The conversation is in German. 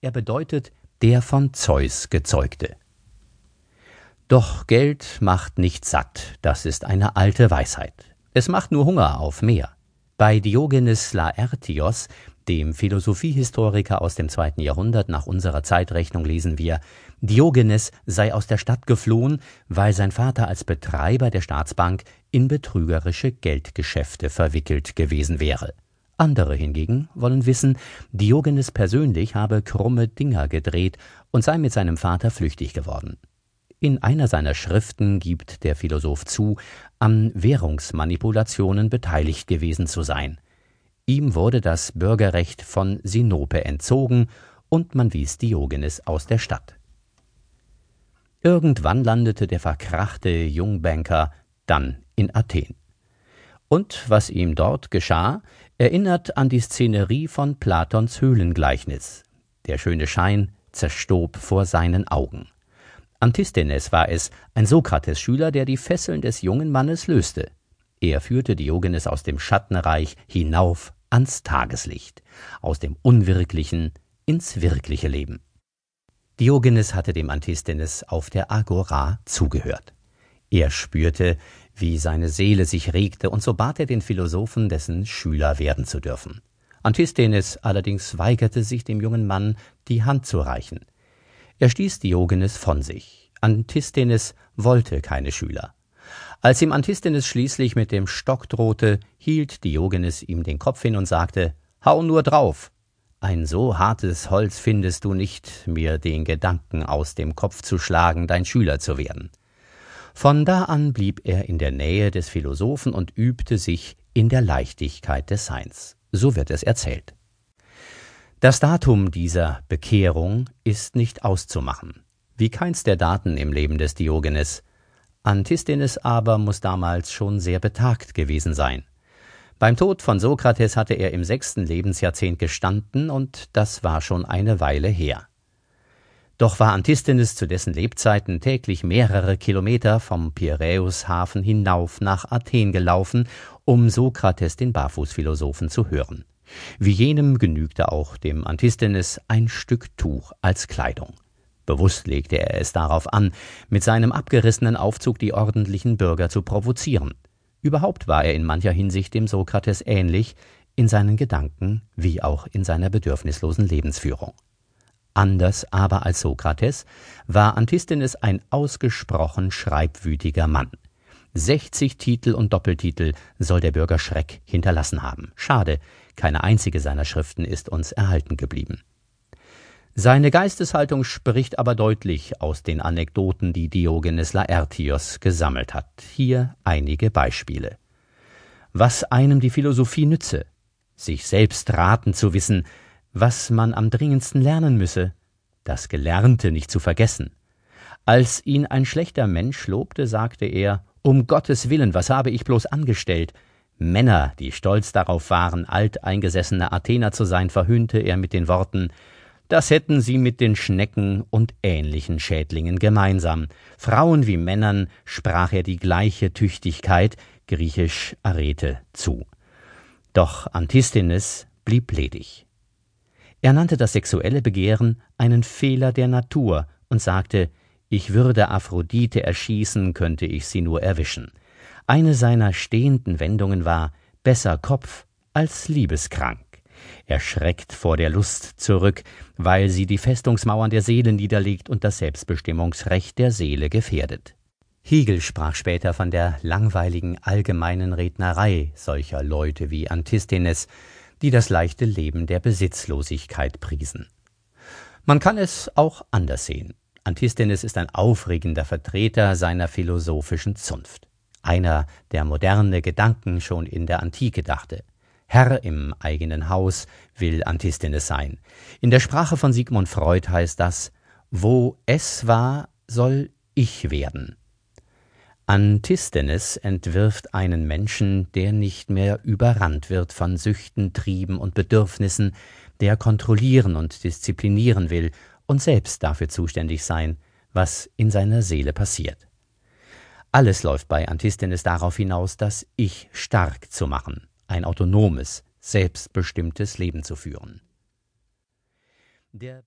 Er bedeutet der von Zeus gezeugte. Doch Geld macht nicht satt, das ist eine alte Weisheit. Es macht nur Hunger auf mehr. Bei Diogenes Laertios, dem Philosophiehistoriker aus dem zweiten Jahrhundert nach unserer Zeitrechnung lesen wir, Diogenes sei aus der Stadt geflohen, weil sein Vater als Betreiber der Staatsbank in betrügerische Geldgeschäfte verwickelt gewesen wäre. Andere hingegen wollen wissen, Diogenes persönlich habe krumme Dinger gedreht und sei mit seinem Vater flüchtig geworden. In einer seiner Schriften gibt der Philosoph zu, an Währungsmanipulationen beteiligt gewesen zu sein. Ihm wurde das Bürgerrecht von Sinope entzogen und man wies Diogenes aus der Stadt. Irgendwann landete der verkrachte Jungbanker dann in Athen. Und was ihm dort geschah, erinnert an die Szenerie von Platons Höhlengleichnis. Der schöne Schein zerstob vor seinen Augen. Antisthenes war es, ein Sokrates-Schüler, der die Fesseln des jungen Mannes löste. Er führte Diogenes aus dem Schattenreich hinauf ans Tageslicht, aus dem Unwirklichen ins wirkliche Leben. Diogenes hatte dem Antisthenes auf der Agora zugehört. Er spürte, wie seine Seele sich regte, und so bat er den Philosophen, dessen Schüler werden zu dürfen. Antisthenes allerdings weigerte sich, dem jungen Mann die Hand zu reichen. Er stieß Diogenes von sich. Antisthenes wollte keine Schüler. Als ihm Antisthenes schließlich mit dem Stock drohte, hielt Diogenes ihm den Kopf hin und sagte Hau nur drauf. Ein so hartes Holz findest du nicht, mir den Gedanken aus dem Kopf zu schlagen, dein Schüler zu werden. Von da an blieb er in der Nähe des Philosophen und übte sich in der Leichtigkeit des Seins. So wird es erzählt. Das Datum dieser Bekehrung ist nicht auszumachen, wie keins der Daten im Leben des Diogenes. Antisthenes aber muss damals schon sehr betagt gewesen sein. Beim Tod von Sokrates hatte er im sechsten Lebensjahrzehnt gestanden, und das war schon eine Weile her. Doch war Antisthenes zu dessen Lebzeiten täglich mehrere Kilometer vom Piräushafen hinauf nach Athen gelaufen, um Sokrates den Barfußphilosophen zu hören. Wie jenem genügte auch dem Antisthenes ein Stück Tuch als Kleidung. Bewusst legte er es darauf an, mit seinem abgerissenen Aufzug die ordentlichen Bürger zu provozieren. Überhaupt war er in mancher Hinsicht dem Sokrates ähnlich, in seinen Gedanken wie auch in seiner bedürfnislosen Lebensführung. Anders aber als Sokrates war Antisthenes ein ausgesprochen schreibwütiger Mann. Sechzig Titel und Doppeltitel soll der Bürger Schreck hinterlassen haben. Schade, keine einzige seiner Schriften ist uns erhalten geblieben. Seine Geisteshaltung spricht aber deutlich aus den Anekdoten, die Diogenes Laertios gesammelt hat. Hier einige Beispiele. Was einem die Philosophie nütze, sich selbst raten zu wissen, was man am dringendsten lernen müsse, das Gelernte nicht zu vergessen. Als ihn ein schlechter Mensch lobte, sagte er, um Gottes willen, was habe ich bloß angestellt? Männer, die stolz darauf waren, alteingesessene Athener zu sein, verhöhnte er mit den Worten Das hätten sie mit den Schnecken und ähnlichen Schädlingen gemeinsam. Frauen wie Männern sprach er die gleiche Tüchtigkeit, griechisch Arete, zu. Doch Antisthenes blieb ledig. Er nannte das sexuelle Begehren einen Fehler der Natur und sagte, ich würde Aphrodite erschießen, könnte ich sie nur erwischen. Eine seiner stehenden Wendungen war besser Kopf als liebeskrank. Er schreckt vor der Lust zurück, weil sie die Festungsmauern der Seele niederlegt und das Selbstbestimmungsrecht der Seele gefährdet. Hegel sprach später von der langweiligen allgemeinen Rednerei solcher Leute wie Antisthenes, die das leichte Leben der Besitzlosigkeit priesen. Man kann es auch anders sehen. Antisthenes ist ein aufregender Vertreter seiner philosophischen Zunft einer, der moderne Gedanken schon in der Antike dachte. Herr im eigenen Haus will Antisthenes sein. In der Sprache von Sigmund Freud heißt das, wo es war, soll ich werden. Antisthenes entwirft einen Menschen, der nicht mehr überrannt wird von Süchten, Trieben und Bedürfnissen, der kontrollieren und disziplinieren will und selbst dafür zuständig sein, was in seiner Seele passiert. Alles läuft bei Antisthenes darauf hinaus, das Ich stark zu machen, ein autonomes, selbstbestimmtes Leben zu führen. Der